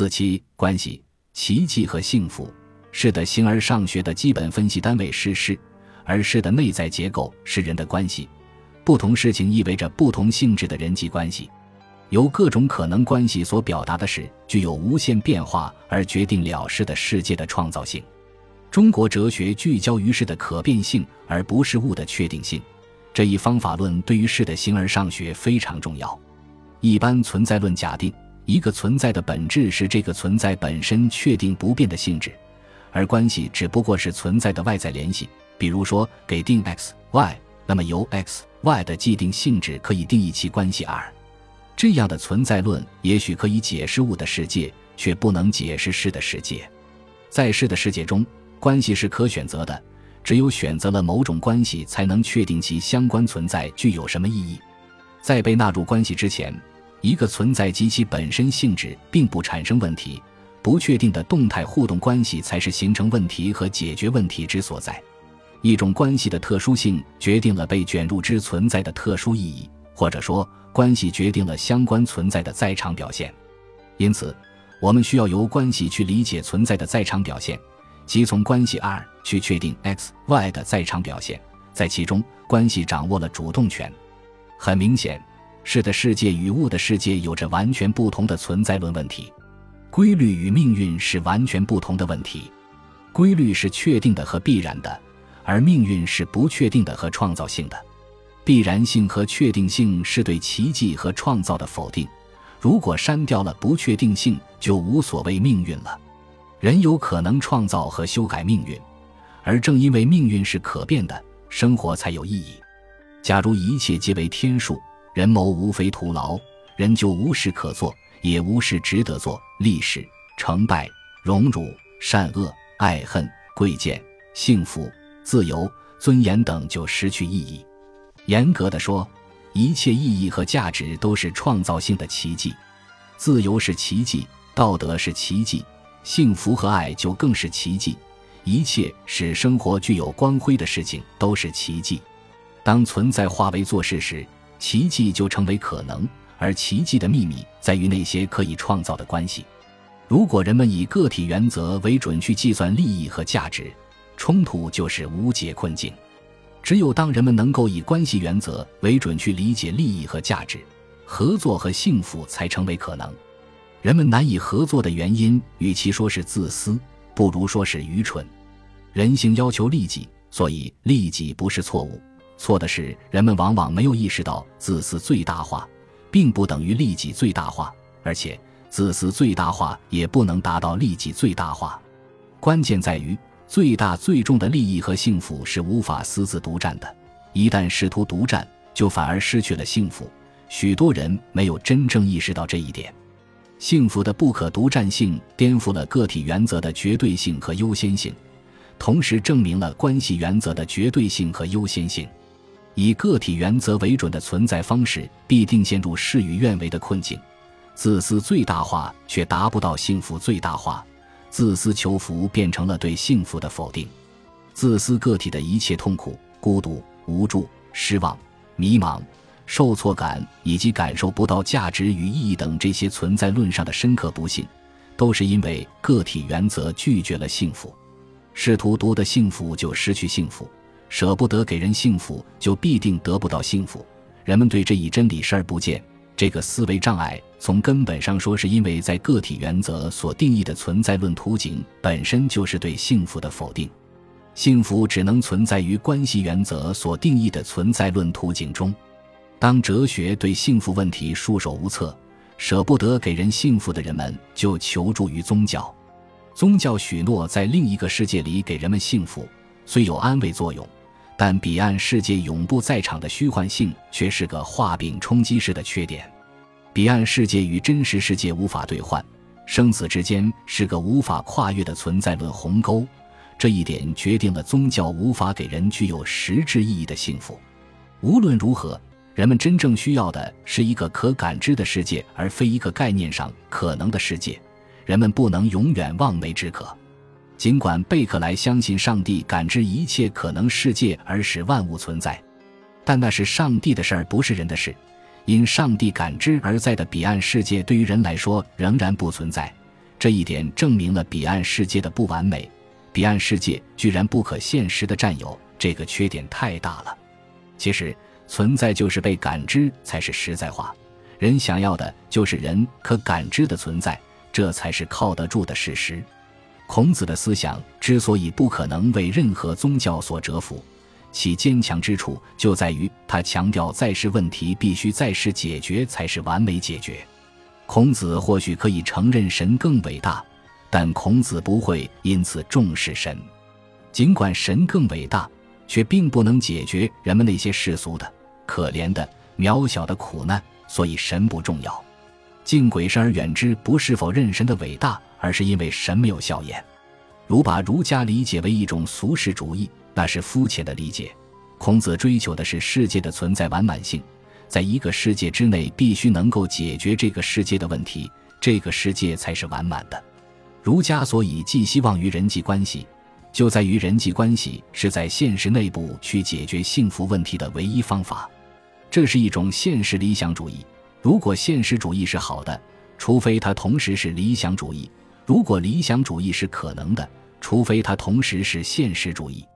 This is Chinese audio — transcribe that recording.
四七关系、奇迹和幸福。是的，形而上学的基本分析单位是事，而事的内在结构是人的关系。不同事情意味着不同性质的人际关系，由各种可能关系所表达的是具有无限变化而决定了事的世界的创造性。中国哲学聚焦于事的可变性，而不是物的确定性。这一方法论对于事的形而上学非常重要。一般存在论假定一个存在的本质是这个存在本身确定不变的性质。而关系只不过是存在的外在联系，比如说给定 x y，那么由 x y 的既定性质可以定义其关系 r。这样的存在论也许可以解释物的世界，却不能解释事的世界。在事的世界中，关系是可选择的，只有选择了某种关系，才能确定其相关存在具有什么意义。在被纳入关系之前，一个存在及其本身性质并不产生问题。不确定的动态互动关系才是形成问题和解决问题之所在。一种关系的特殊性决定了被卷入之存在的特殊意义，或者说，关系决定了相关存在的在场表现。因此，我们需要由关系去理解存在的在场表现，即从关系 R 去确定 X、Y 的在场表现。在其中，关系掌握了主动权。很明显，是的世界与物的世界有着完全不同的存在论问题。规律与命运是完全不同的问题，规律是确定的和必然的，而命运是不确定的和创造性的。必然性和确定性是对奇迹和创造的否定。如果删掉了不确定性，就无所谓命运了。人有可能创造和修改命运，而正因为命运是可变的，生活才有意义。假如一切皆为天数，人谋无非徒劳，人就无事可做。也无事值得做，历史、成败、荣辱、善恶、爱恨、贵贱、幸福、自由、尊严等就失去意义。严格的说，一切意义和价值都是创造性的奇迹。自由是奇迹，道德是奇迹，幸福和爱就更是奇迹。一切使生活具有光辉的事情都是奇迹。当存在化为做事时，奇迹就成为可能。而奇迹的秘密在于那些可以创造的关系。如果人们以个体原则为准去计算利益和价值，冲突就是无解困境。只有当人们能够以关系原则为准去理解利益和价值，合作和幸福才成为可能。人们难以合作的原因，与其说是自私，不如说是愚蠢。人性要求利己，所以利己不是错误，错的是人们往往没有意识到自私最大化。并不等于利己最大化，而且自私最大化也不能达到利己最大化。关键在于，最大最重的利益和幸福是无法私自独占的。一旦试图独占，就反而失去了幸福。许多人没有真正意识到这一点。幸福的不可独占性颠覆了个体原则的绝对性和优先性，同时证明了关系原则的绝对性和优先性。以个体原则为准的存在方式，必定陷入事与愿违的困境。自私最大化却达不到幸福最大化，自私求福变成了对幸福的否定。自私个体的一切痛苦、孤独、无助、失望、迷茫、受挫感，以及感受不到价值与意义等这些存在论上的深刻不幸，都是因为个体原则拒绝了幸福。试图夺得幸福，就失去幸福。舍不得给人幸福，就必定得不到幸福。人们对这一真理视而不见，这个思维障碍从根本上说，是因为在个体原则所定义的存在论图景本身就是对幸福的否定。幸福只能存在于关系原则所定义的存在论图景中。当哲学对幸福问题束手无策，舍不得给人幸福的人们就求助于宗教。宗教许诺在另一个世界里给人们幸福，虽有安慰作用。但彼岸世界永不在场的虚幻性却是个画饼充饥式的缺点。彼岸世界与真实世界无法兑换，生死之间是个无法跨越的存在论鸿沟。这一点决定了宗教无法给人具有实质意义的幸福。无论如何，人们真正需要的是一个可感知的世界，而非一个概念上可能的世界。人们不能永远望梅止渴。尽管贝克莱相信上帝感知一切可能世界而使万物存在，但那是上帝的事儿，不是人的事。因上帝感知而在的彼岸世界，对于人来说仍然不存在。这一点证明了彼岸世界的不完美。彼岸世界居然不可现实的占有，这个缺点太大了。其实，存在就是被感知才是实在化。人想要的就是人可感知的存在，这才是靠得住的事实。孔子的思想之所以不可能为任何宗教所折服，其坚强之处就在于他强调在世问题必须在世解决才是完美解决。孔子或许可以承认神更伟大，但孔子不会因此重视神。尽管神更伟大，却并不能解决人们那些世俗的、可怜的、渺小的苦难。所以神不重要，敬鬼神而远之，不是否认神的伟大，而是因为神没有笑颜。如把儒家理解为一种俗世主义，那是肤浅的理解。孔子追求的是世界的存在完满性，在一个世界之内，必须能够解决这个世界的问题，这个世界才是完满的。儒家所以寄希望于人际关系，就在于人际关系是在现实内部去解决幸福问题的唯一方法。这是一种现实理想主义。如果现实主义是好的，除非它同时是理想主义；如果理想主义是可能的，除非它同时是现实主义。